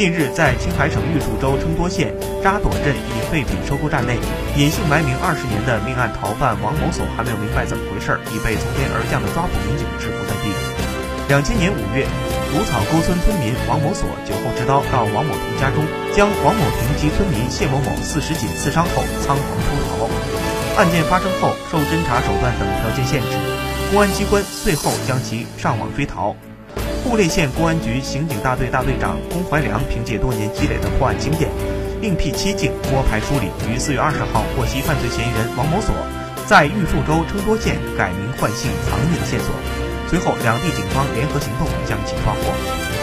近日，在青海省玉树州称多县扎朵镇一废品收购站内，隐姓埋名二十年的命案逃犯王某所还没有明白怎么回事，已被从天而降的抓捕民警制服在地。两千年五月，芦草沟村村民王某所酒后持刀到王某婷家中，将王某婷及村民谢某某四十斤刺伤后仓皇出逃。案件发生后，受侦查手段等条件限制，公安机关最后将其上网追逃。户列县公安局刑警大队大队长龚怀良凭借多年积累的破案经验，另辟蹊径摸排梳理，于四月二十号获悉犯罪嫌疑人王某所在玉树州称多县改名换姓藏匿的线索。随后，两地警方联合行动，将其抓获。